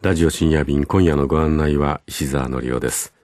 ラジオ深夜便今夜のご案内は石澤則夫です。